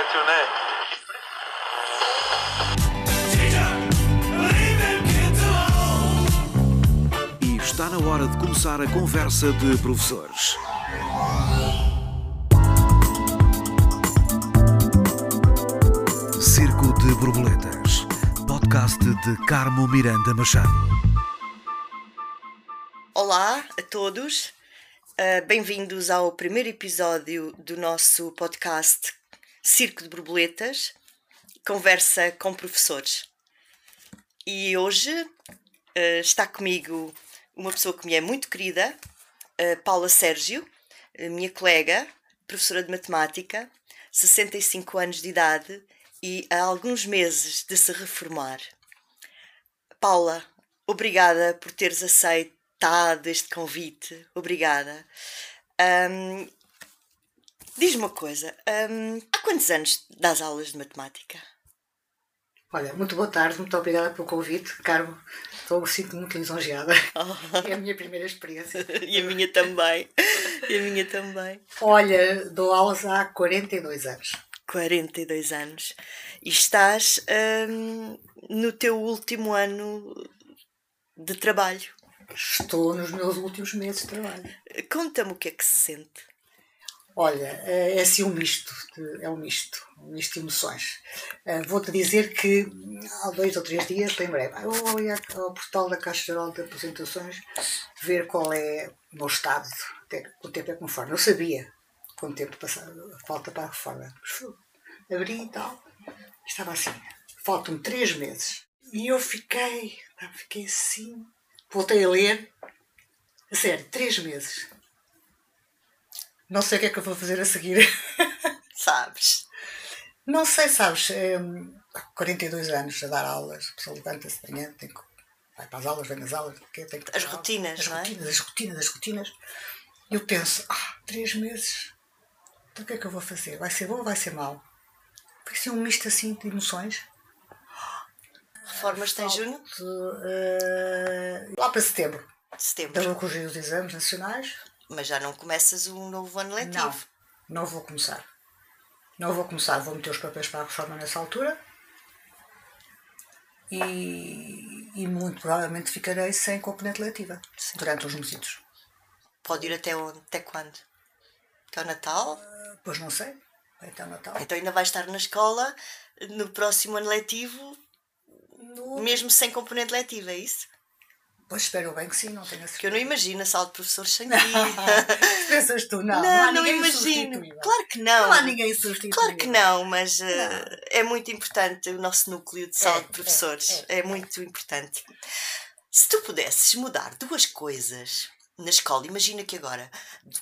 ragione. E está na hora de começar a conversa de professores. Circo de Borboletas. Podcast de Carmo Miranda Machado. Olá a todos, uh, bem-vindos ao primeiro episódio do nosso podcast Circo de Borboletas Conversa com Professores. E hoje uh, está comigo uma pessoa que me é muito querida, uh, Paula Sérgio, minha colega, professora de matemática, 65 anos de idade e há alguns meses de se reformar. Paula, obrigada por teres aceitado este convite. Obrigada. Um, Diz-me uma coisa, um, há quantos anos das aulas de matemática? Olha, muito boa tarde, muito obrigada pelo convite, Carmo. Estou sinto muito lisonjeada. Oh. É a minha primeira experiência. e a minha também. E a minha também. Olha, dou aulas há 42 anos. 42 anos. E estás hum, no teu último ano de trabalho. Estou nos meus últimos meses de trabalho. Conta-me o que é que se sente. Olha, é assim um misto, de, é um misto, um misto de emoções. Uh, Vou-te dizer que há dois ou três dias, bem breve, eu vou ali ao portal da Caixa Geral de Apresentações ver qual é o meu estado, até tempo é conforme. Eu sabia quanto tempo passava, falta para a reforma. Abri e tal, estava assim, faltam três meses. E eu fiquei, fiquei assim, voltei a ler, a sério, três meses não sei o que é que eu vou fazer a seguir. Sabes? Não sei, sabes. É, 42 anos a dar aulas, a pessoa levanta-se de manhã, tem que, vai para as aulas, vem nas aulas. Que tem que as rotinas, as não é? rotinas, as rotinas, as rotinas. Eu penso, ah, três meses, então o que é que eu vou fazer? Vai ser bom ou vai ser mau? Vai ser um misto assim de emoções. Reformas tem junho? Uh, lá para setembro. Setembro. Eu vou corrigir os exames nacionais mas já não começas um novo ano letivo. Não, não vou começar. Não vou começar, vou meter os papéis para a reforma nessa altura. E, e muito provavelmente ficarei sem componente letiva Sim. durante os meses. Pode ir até onde? Até quando? Até o Natal? Uh, pois não sei. Até o Natal. Então ainda vais estar na escola no próximo ano letivo, no... mesmo sem componente letiva, é isso? Pois espero bem que sim, não tenho a Porque eu não imagino a sala de professores sem ti. Pensas tu, não. Não, não, não imagino. Claro que não. Não há ninguém substituível. Claro que não, mas uh, não. é muito importante o nosso núcleo de sala é, de professores. É, é, é muito importante. Se tu pudesses mudar duas coisas na escola, imagina que agora,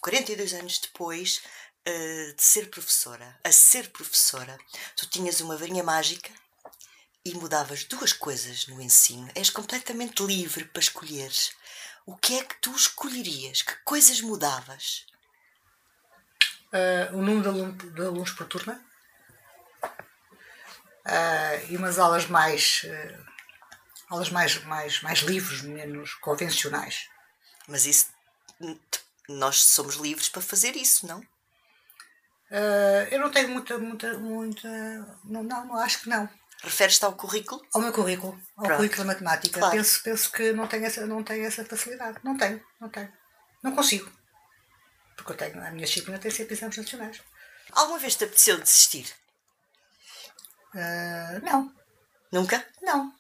42 anos depois uh, de ser professora, a ser professora, tu tinhas uma varinha mágica e mudavas duas coisas no ensino, és completamente livre para escolheres. O que é que tu escolherias? Que coisas mudavas? Uh, o número de alunos, de alunos por turma uh, e umas aulas mais uh, aulas mais, mais, mais livres, menos convencionais. Mas isso nós somos livres para fazer isso, não? eu não tenho muita, muita, muita. Não, não acho que não. Referes-te ao currículo? Ao meu currículo, ao Pronto. currículo de matemática. Claro. Penso, penso que não tenho, essa, não tenho essa facilidade. Não tenho, não tenho. Não consigo. Porque eu tenho, a minha disciplina tem sempre exames nacionais. Alguma vez te apeteceu desistir? Uh, não. Nunca? Não.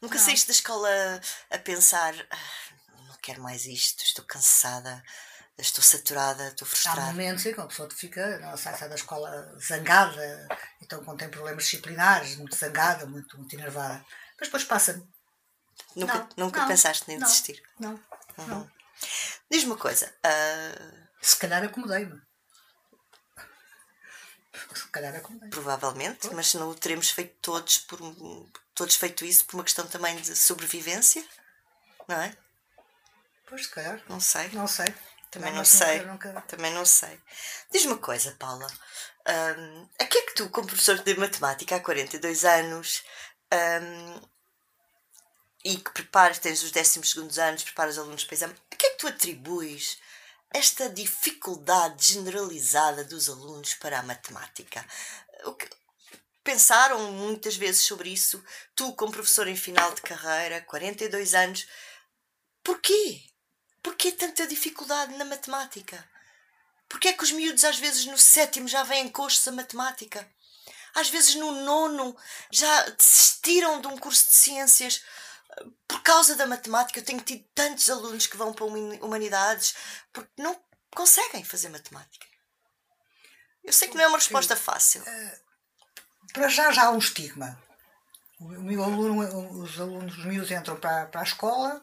Nunca não. saíste da escola a pensar ah, não quero mais isto, estou cansada, estou saturada, estou frustrada. Há momentos em que a pessoa fica, não, sai, sai da escola zangada, então quando tem problemas disciplinares, muito zangada, muito, muito enervada. Mas depois passa. Nunca, não, nunca não, pensaste em desistir? Não, uhum. não. Diz-me uma coisa. Uh... Se calhar acomodei-me. Se calhar acomodei. Provavelmente, pois. mas não o teremos feito todos por todos feito isso por uma questão também de sobrevivência, não é? Pois, se calhar. Não sei. Não sei. Também não, não sei. Nunca, nunca... Também não sei. Diz-me uma coisa, Paula. Um, a que é que tu, como professor de matemática há 42 anos, um, e que preparas, tens os 12 anos, preparas alunos para exame, a que é que tu atribuis esta dificuldade generalizada dos alunos para a matemática. O que, pensaram muitas vezes sobre isso? Tu, como professor em final de carreira, 42 anos, porquê? Porquê tanta dificuldade na matemática? Porquê é que os miúdos às vezes no sétimo já vêm coxos a matemática? Às vezes no nono já desistiram de um curso de ciências por causa da matemática, eu tenho tido tantos alunos que vão para humanidades porque não conseguem fazer matemática. Eu sei que não é uma resposta fácil. Eh, para já já há um estigma. O meu aluno, os alunos, os miúdos entram para, para a escola,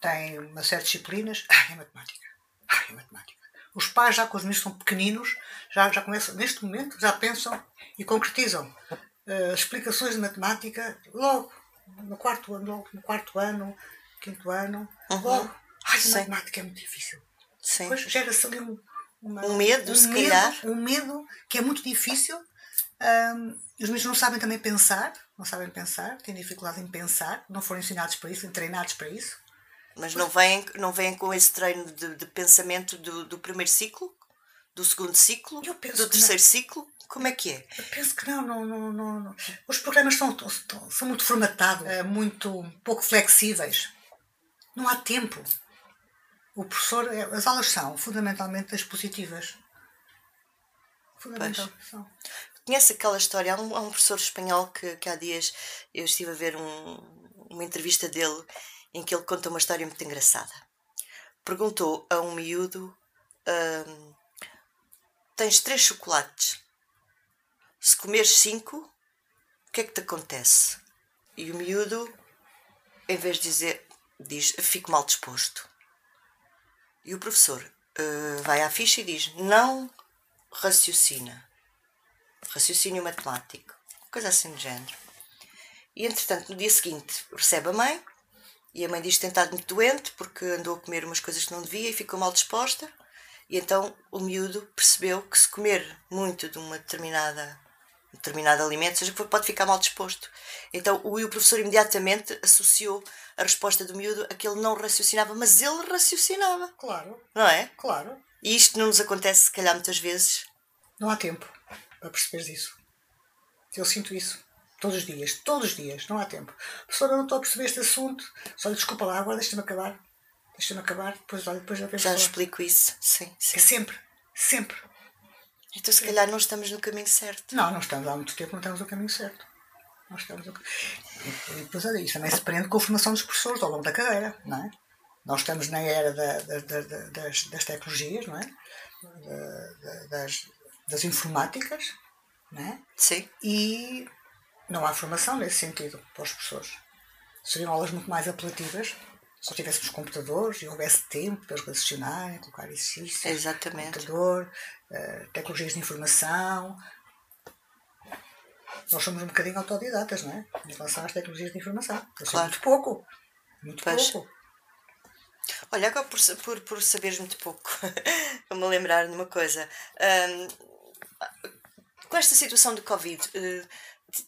têm uma série de disciplinas. Ai, é matemática. Ai, é matemática. Os pais, já com os miúdos são pequeninos, já, já começam, neste momento, já pensam e concretizam uh, explicações de matemática logo no quarto ano, no quarto ano, quinto ano, uhum. logo, ai, a matemática é muito difícil. Sim. Depois gera-se ali um, uma, um medo, um se medo, calhar. Um medo que é muito difícil. Um, os meninos não sabem também pensar, não sabem pensar, têm dificuldade em pensar, não foram ensinados para isso, treinados para isso. Mas não vêm, não vêm com esse treino de, de pensamento do, do primeiro ciclo? Do segundo ciclo? do terceiro ciclo? Como é que é? Eu penso que não, não, não, não. Os programas são, são muito formatados, é, muito pouco flexíveis. Não há tempo. O professor, é, as aulas são fundamentalmente expositivas. Fundamental. São. Conhece aquela história? Há um, há um, professor espanhol que, que há dias eu estive a ver um, uma entrevista dele em que ele conta uma história muito engraçada. Perguntou a um miúdo: hum, Tens três chocolates se comeres cinco, o que é que te acontece? E o miúdo, em vez de dizer, diz, fico mal disposto. E o professor uh, vai à ficha e diz, não raciocina. Raciocínio matemático. Coisa assim do género. E entretanto, no dia seguinte, recebe a mãe, e a mãe diz que tem estado muito doente porque andou a comer umas coisas que não devia e ficou mal disposta. E então o miúdo percebeu que se comer muito de uma determinada determinado alimento, seja que pode ficar mal disposto. Então o, o professor imediatamente associou a resposta do miúdo a que ele não raciocinava, mas ele raciocinava. Claro. Não é? Claro. E isto não nos acontece, se calhar, muitas vezes. Não há tempo para perceberes isso. Eu sinto isso. Todos os dias. Todos os dias. Não há tempo. Professora, não estou a perceber este assunto. Só desculpa lá, agora deixa-me acabar. Deixa-me acabar. Depois, olha, depois já Já explico isso. Sim, sim. É sempre. Sempre. Então, se calhar, não estamos no caminho certo. Não, não estamos há muito tempo, não estamos no caminho certo. Nós estamos no... E depois, olha, isto também se prende com a formação dos professores ao longo da carreira, não é? Nós estamos na era da, da, da, das, das tecnologias, não é? das, das informáticas, não é? Sim. E não há formação nesse sentido para os professores. Seriam aulas muito mais apelativas se tivéssemos computadores e houvesse tempo para eles racionarem, colocar exercícios, Exatamente. computador, uh, tecnologias de informação. Nós somos um bocadinho autodidatas, não é? Em relação às tecnologias de informação. Eu claro. muito pouco. Muito pois. pouco. Olha, agora por, por, por saberes muito pouco, vou-me lembrar de uma coisa. Um, com esta situação do Covid, uh,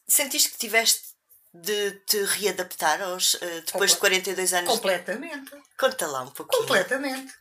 sentiste que tiveste de te readaptar aos, uh, depois Comple de 42 anos? Completamente. Conta lá um pouquinho. Completamente.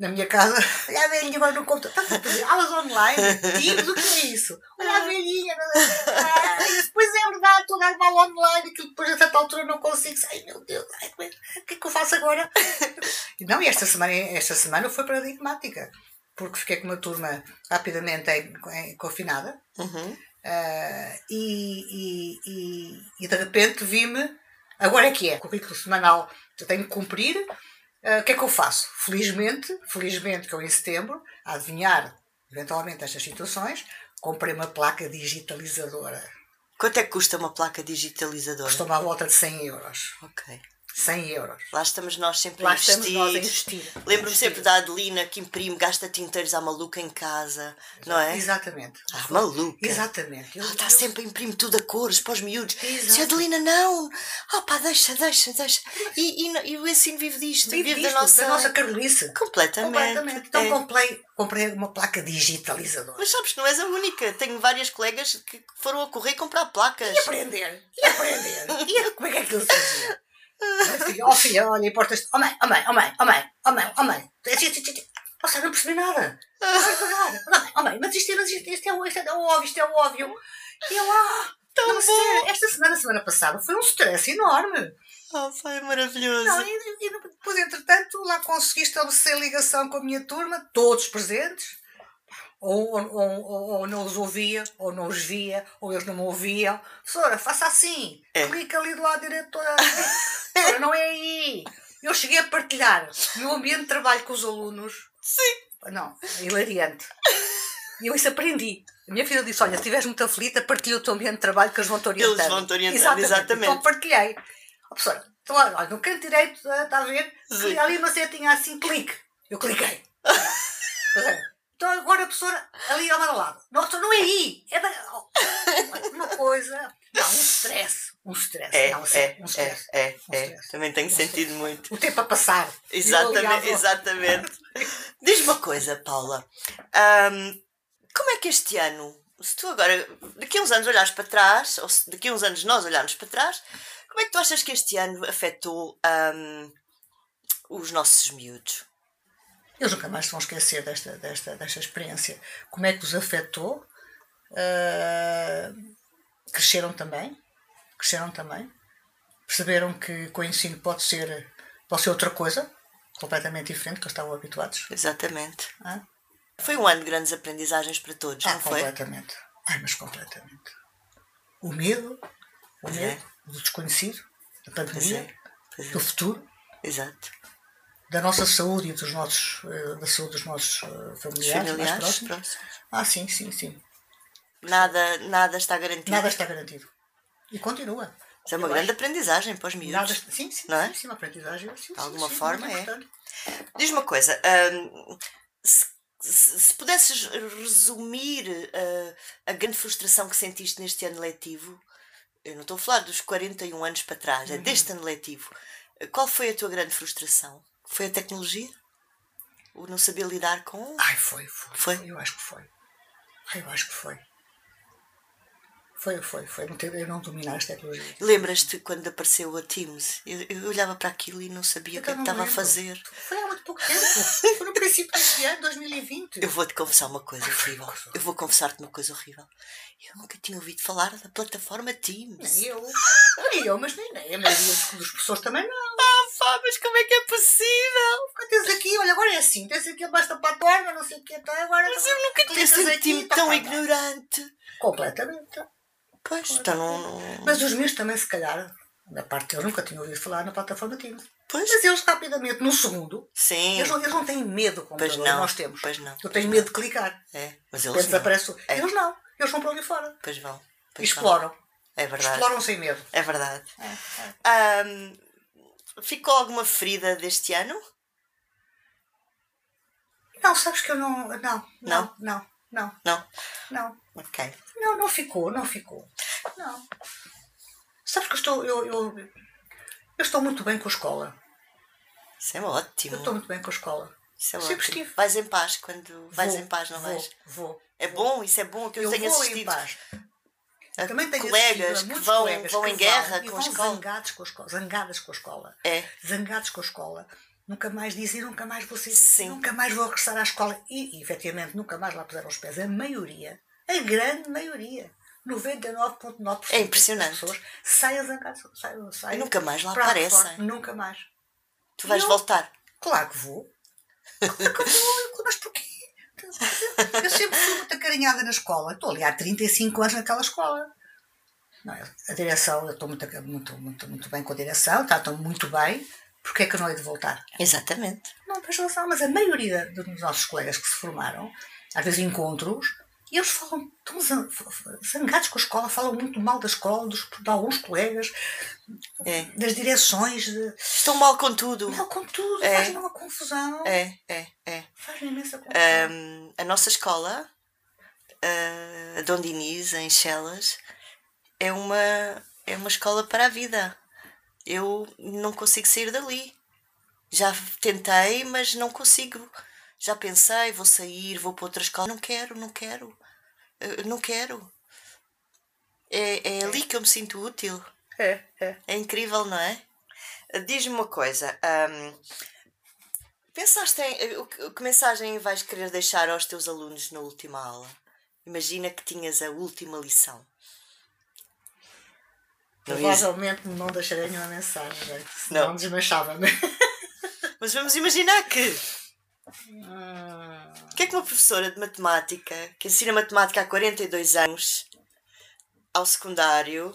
Na minha casa, olha a velhinha agora no computador, aulas online, Teams, o que é isso? Olha a velhinha, ah, depois é verdade, estou a dar mal online, que depois a certa altura não consigo, ai meu Deus, ai, o que é que eu faço agora? Não, e esta semana, esta semana foi paradigmática, porque fiquei com uma turma rapidamente em, em, confinada, uhum. Uh, e, e, e, de repente vi-me, agora é que é, currículo semanal, eu tenho que cumprir, uh, o que é que eu faço? Felizmente, felizmente que eu em setembro, a adivinhar eventualmente estas situações, comprei uma placa digitalizadora. Quanto é que custa uma placa digitalizadora? Custa uma volta de 100 euros. Ok. 100 euros. Lá estamos nós sempre Lá a investir. estamos nós a investir. Lembro-me sempre da Adelina que imprime, gasta tinteiros à maluca em casa, não é? Exatamente. Ah, maluca. Exatamente. Ela está sempre a imprimir tudo a cores para os miúdos. Exato. Se a Adelina não, oh pá, deixa, deixa, deixa. E, e, e o ensino vive disto, vive, vive disto, da nossa... da nossa carolice. Completamente. Completamente. Então é. comprei, comprei uma placa digitalizadora. Mas sabes que não és a única. Tenho várias colegas que foram a correr comprar placas. E aprender. E aprender. e como é que é que eles Filha, oh filha, olha, importas. Oh mãe, oh mãe, oh mãe, oh mãe, oh mãe, oh mãe. Seja, não percebi nada. Vai devagar. Não, oh, mãe, mas isto, é- isto, isto, é, o- isto é óbvio, isto é o óbvio. E eu, ah, não, mas sério, esta semana, semana passada, foi um stress enorme. Oh, foi maravilhoso. Não, e, e depois, entretanto, lá consegui estabelecer ligação com a minha turma, todos presentes. Ou, ou, ou, ou- ou não os ouvia, ou não os via, ou eles não me ouviam. Professora, faça assim. É. Clica ali do lado direito. Professora, não é aí. Eu cheguei a partilhar o meu ambiente de trabalho com os alunos. Sim. Não, é hilariante. E eu isso aprendi. A minha filha disse: Olha, se estiveres muito aflita, partilha o teu ambiente de trabalho que eles vão te orientar. Eles vão-te orientar, exatamente. Então partilhei. Ó, professora, então, olha, no canto direito, está a ver? Sim. Ali uma setinha assim, clique. Eu cliquei. Então agora a professora ali ao meu lado. Não, é aí. É da... Uma coisa. Não, um stress. Um stress. É, não, é, um é, stress. é, Um é. stress. Também tenho Um sentido stress. muito. O tempo a passar. Exatamente, exatamente. Diz-me uma coisa, Paula. Ahm, como é que este ano, se tu agora, daqui a uns anos olhares para trás, ou se daqui a uns anos nós olharmos para trás, como é que tu achas que este ano afetou ahm, os nossos miúdos? Eles nunca mais se vão esquecer desta, desta, desta experiência. Como é que os afetou? Ah, cresceram também. Cresceram também. Perceberam que com o ensino pode ser, pode ser outra coisa, completamente diferente, que eles estavam habituados. Exatamente. Ah, Foi um ano de grandes aprendizagens para todos, ah, não foi? completamente. Ai, mas completamente. O medo, o Pois é. medo do desconhecido, da Pois pandemia, é, pois é. do futuro, Exato. da nossa saúde e dos nossos, eh, da saúde dos nossos eh, Os familiares, mais familiares, próximos. próximos. Ah, sim, sim, sim. Nada, nada está garantido. Nada está garantido. E continua. Isso é uma Eu grande acho. aprendizagem para os miúdos. Nada, sim, sim, Não é? sim, uma aprendizagem. Sim, De alguma sim, forma, é. Diz uma coisa, hum, se, se- se pudesses resumir uh, a grande frustração que sentiste neste ano letivo, eu não estou a falar dos 41 anos para trás, é Uhum. deste ano letivo, qual foi a tua grande frustração? Foi a tecnologia? O não saber lidar com? Ai, foi, Foi? foi. Eu acho que foi. Ai, eu acho que foi. Foi, foi, foi. Eu não dominar as tecnologias. Lembras-te quando apareceu a Teams? Eu, eu olhava para aquilo e não sabia o que é que estava a fazer. Foi há muito pouco tempo. Foi no princípio deste ano, 2020. Eu vou-te confessar uma coisa horrível. Eu vou confessar-te uma coisa horrível. Eu nunca tinha ouvido falar da plataforma Teams. Nem eu. Nem eu, mas nem, nem a maioria das pessoas também não. Ah, pá, mas como é que é possível? Tens aqui, olha, agora é assim. Tens aqui basta para a torna, não sei o que está agora. Mas eu nunca tinha sentido tá, tão tá, tá. ignorante. Completamente. Pois, então não. não- Mas os meus também, se calhar, da parte deles, nunca tinham ouvido falar na plataforma Teams. Pois, Mas eles, rapidamente, no segundo, sim. eles não, eles não têm medo do Pois não. Nós temos. Pois não. Eu tenho medo de clicar. É, mas eles não. desaparece. o- É. Eles não. Eles vão para ali fora. Pois vão. Pois vão. exploram. É verdade. Exploram sem medo. É verdade. É, é. Ahm, ficou alguma ferida deste ano? Não, sabes que eu não. Não, Não? não, não, não, Não? não. Ok. Não, não ficou, não ficou. Não. Sabes que eu estou. Eu, eu, eu estou muito bem com a escola. Isso é Eu ótimo. estou muito bem com a escola. Isso é Sempre ótimo. estive. Vais em paz quando. Vais Vou, em paz, não vou, vais? Vou. É bom, isso é bom que eu, Eu tenho vou em assistido. paz. a Também tenho colegas que vão, colegas vão que em guerra e com a vão escola. zangados com a escola. Zangadas com a escola. É. Zangados com a escola. Nunca mais dizem, nunca mais vou ser, Sim. nunca mais vou regressar à escola. E, e, efetivamente, nunca mais lá puseram os pés. A maioria, a grande maioria, 99,9% É impressionante. das pessoas saem zangados. Saem, saem E nunca mais lá aparecem. Nunca mais. Tu vais Eu- voltar. Claro que vou. Claro que vou. Mas porquê? Eu sempre fui muito acarinhada na escola. Estou ali há 35 anos naquela escola. Não, a direção, eu estou muito, muito, muito, muito bem com a direção, tratam muito bem. Porquê é que eu não hei de voltar? Exatamente. Não tens razão, mas a maioria dos nossos colegas que se formaram, às vezes encontros, e eles falam, zan- zangados com a escola, falam muito mal da escola, dos, de alguns colegas, É. das direções, de, Estão mal com tudo. mal com tudo, É. faz-me uma confusão. É, é, é. Faz-me imensa confusão. Ahm, a nossa escola, ah, a Dom Diniz, em Chelas, é uma, é uma escola para a vida. Eu não consigo sair dali. Já tentei, mas não consigo. Já pensei, vou sair, vou para outra escola. Não quero, não quero. Ah, não quero. É, é ali que eu me sinto útil. É, é. É incrível, não é? Diz-me uma coisa. hum, Pensaste em o que, que mensagem vais querer deixar aos teus alunos na última aula? Imagina que tinhas a última lição. Provavelmente não deixarei nenhuma mensagem, né? senão Não. desmanchava-me. Mas vamos imaginar que Ah, o que é que uma professora de matemática que ensina matemática há 42 anos ao secundário,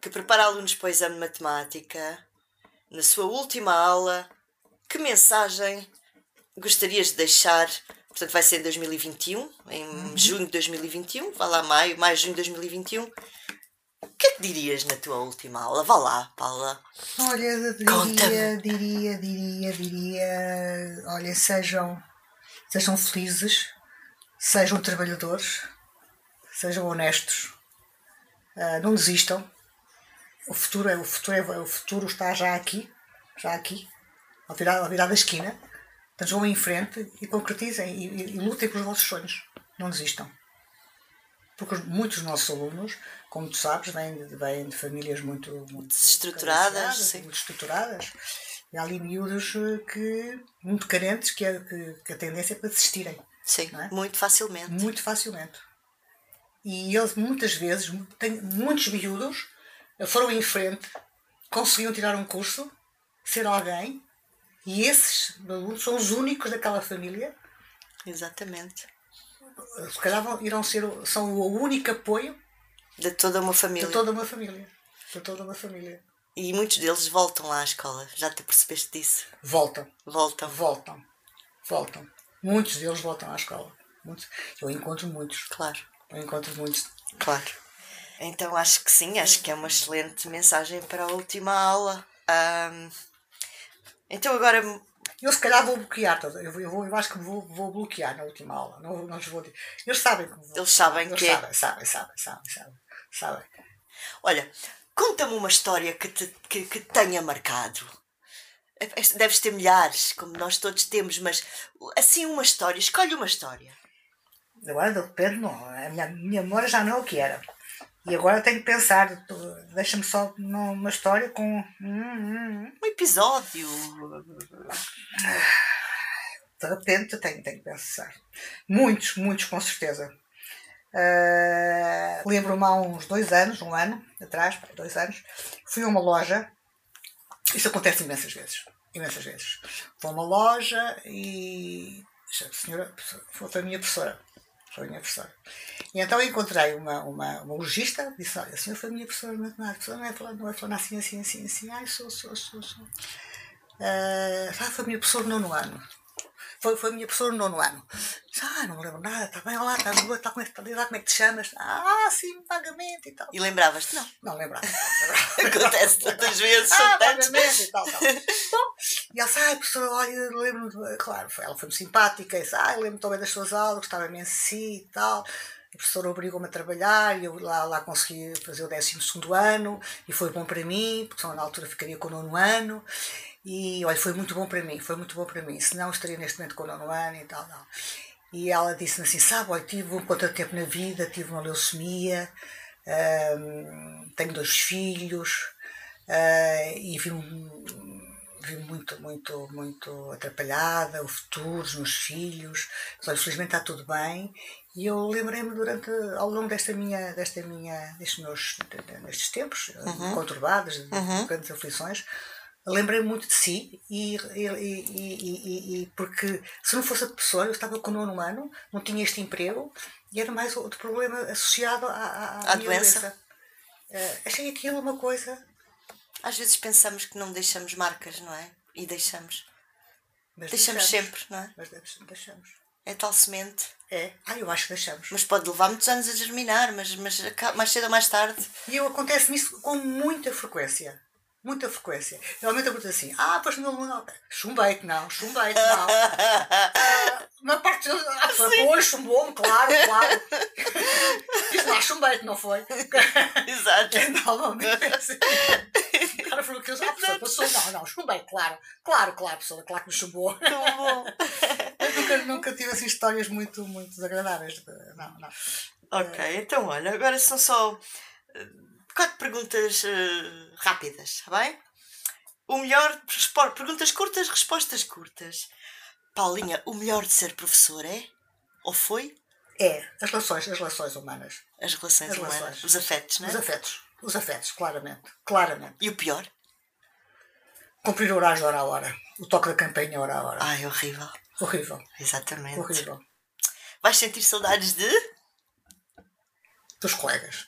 que prepara alunos para o exame de matemática, na sua última aula, que mensagem gostarias de deixar? Portanto, vai ser em 2021, em junho de 2021, vá lá maio, maio, junho de 2021. O que é que dirias na tua última aula? Vá lá, Paula. Olha, diria, diria, diria, diria. Olha, sejam, sejam felizes, sejam trabalhadores, sejam honestos, ah, não desistam. O futuro, é, o, futuro é, o futuro está já aqui, já aqui, ao virar, ao virar da esquina. Portanto, vão em frente e concretizem e, e- e lutem pelos vossos sonhos. Não desistam. Porque os- muitos dos nossos alunos, como tu sabes, vêm de, vêm de famílias muito, muito Desestruturadas, muito estruturadas. E há ali miúdos eh, que, muito carentes que, a- que, que a tendência é para desistirem, Sim, é? muito facilmente. muito facilmente. E eles muitas vezes, têm, muitos miúdos eh, foram em frente, conseguiram tirar um curso, ser alguém, e esses alunos são os únicos daquela família Exatamente. Se calhar vão, irão ser, o- são o único apoio De toda uma de família. toda uma família. De toda uma família. E muitos deles voltam lá à escola. Já te percebeste disso? Voltam, Voltam. voltam, voltam. Muitos deles voltam à escola. Muitos. Eu encontro muitos. Claro, Eu encontro muitos. claro. Então acho que sim, acho que é uma excelente mensagem para a última aula. Ahm, então agora Eu se calhar vou bloquear toda. Eu, eu, vou, eu acho que vou, vou bloquear na última aula. Não, não vou dizer. Eles sabem vou. Eles sabem Eles que é. sabem, sabem, sabem, sabem, sabem, sabem. Olha, conta-me uma história que te que, que te tenha marcado. Esta- Deves ter milhares, como nós todos temos, mas assim uma história, escolhe uma história. Agora de repente não. A minha, minha memória já não é o que era. E agora tenho que pensar. Deixa-me só numa história com. Um episódio. De repente tenho, tenho que pensar. Muitos, muitos com certeza. Ah, Lembro-me há uns dois anos, um ano atrás, dois anos, fui a uma loja. Isso acontece imensas vezes. Imensas vezes. Vou a uma loja e. A senhora foi a minha professora. Foi a minha professora. E então encontrei uma, uma, uma logista, disse: Olha, a senhora foi a minha professora de matemática, a professora não é falando, não é falando assim, assim, assim, assim. Ai, sou, sou, sou, sou. Ah, ah, foi a minha professora no nono ano. Foi, foi a minha professora no nono ano. Ah, não me lembro nada, está bem, olá, está boa, está como, que- está lá, como é que te chamas? Ah, sim, vagamente e tal. E lembravas-te? Não. Não lembrava. Acontece tantas vezes, ah, vagamente e tal, tal. Bom, e ela disse, ai, professora, olha, lembro-me, de-" claro, foi, ela foi-me simpática, e disse, ah, lembro-me também das suas aulas, gostava imenso de si e tal. A professora obrigou-me a trabalhar e eu lá, lá consegui fazer o 12 ano e foi bom para mim, porque senão na altura ficaria com o nono ano. E olha, foi muito bom para mim, foi muito bom para mim, senão estaria neste momento com o nono ano e tal, tal. E ela disse-me assim: sabe, olha, tive um contratempo na vida, tive uma leucemia, hum, tenho dois filhos ah, e vi-me vi muito, muito, muito atrapalhada, o futuro, os meus filhos. Mas, olha, felizmente está tudo bem. E eu lembrei-me durante, ao longo desta minha, desta minha, destes meus, destes tempos conturbados, de grandes aflições, lembrei muito de si e, e, e, e- porque se não fosse a pessoa, eu estava com o nono ano, não tinha este emprego e era mais outro problema associado à, à, À minha doença. Eh, achei aquilo uma coisa, Às vezes pensamos que não deixamos marcas, não é? E deixamos. mas Deixamos sempre, não é? Mas deixamos- deixamos. É tal semente. É, ah, eu acho que deixamos. Mas pode levar muitos anos a germinar, mas, mas mais cedo ou mais tarde. E eu acontece-me isso com muita frequência. Muita frequência. Realmente eu pergunto assim: ah, pois não, não. Chumbei-te, não, chumbei-te, não. Ah, na parte. Ah, foi, chumbou-me, claro, claro. Disse lá, chumbei-te, não foi? Exato. Normalmente é assim. O cara falou que eu. Ah, professor, passou. Não, não, chumbei, claro. Claro, claro, professora, claro que me chumbou. Eu nunca, nunca tive assim histórias muito, muito desagradáveis. Não, não. Ok, então olha, agora são só quatro perguntas eh, rápidas, está bem? O melhor, perguntas curtas, respostas curtas. Paulinha, o melhor de ser professor é? Ou foi? É, as relações, as relações humanas. As relações As humanas. relações. Os afetos, não é? Os afetos. Os afetos, claramente. Claramente. E o pior? Cumprir horários hora a hora. O toque da campainha hora a hora. Ai, horrível. Horrível. Exatamente. Horrível. Vais sentir saudades de? Dos colegas.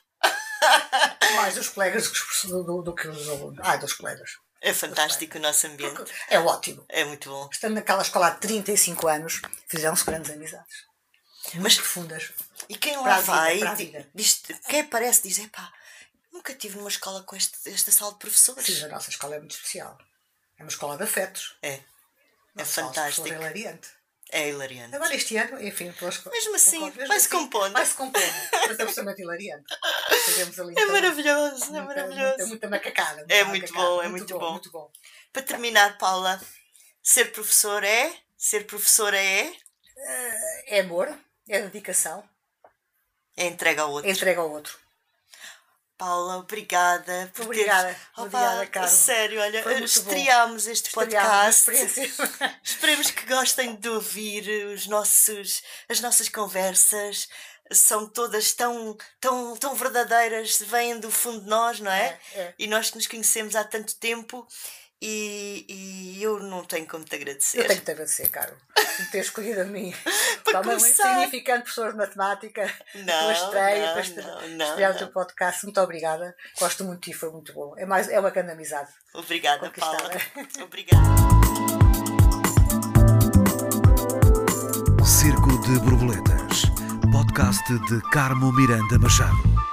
Mais dos colegas do que os- do, que os alunos. Ai, dos colegas. É fantástico o nosso ambiente. É ótimo. É muito bom. Estando naquela escola há 35 anos, fizeram-se grandes amizades. Mas- profundas. E quem lá vida, vai, para a di- vida. diz, quem aparece diz, epá, nunca tive numa escola com este, esta sala de professores. Sim, a nossa escola é muito especial. É uma escola de afetos. É. É Nossa professor fantástico. É hilariante. É hilariante. Agora este ano, enfim, pelas Mesmo assim, mesmo vai-se compondo. Vai-se compondo. Mas é absolutamente hilariante. Fazemos ali É então maravilhoso, é muita- maravilhoso. Muita, muita macacada. muita É muito macacada. bom, é muito bom. Muito bom. Para terminar, Paula, ser professor é? Ser professora é? É amor, é dedicação, É entrega ao outro. é entrega ao outro. Paula, obrigada por Obrigada, teres... Opa, obrigada, Carmo. Sério, olha, muito bom. estreámos este Estreámos podcast. Esperemos que gostem de ouvir os nossos, as nossas conversas. São todas tão, tão, tão verdadeiras, vêm do fundo de nós, não é? É, é. E nós que nos conhecemos há tanto tempo e, e eu não tenho como te agradecer. Eu tenho que te agradecer, Caro, por ter escolhido a mim. Para Como começar. significante professor de matemática, Não, tua estreia, não, para este- não, não, estrear o não. teu podcast. Muito obrigada. Gosto muito de ti, foi muito bom. É, mais, é uma grande amizade. Obrigada, Paula. Obrigada. Circo de Borboletas. Podcast de Carmo Miranda Machado.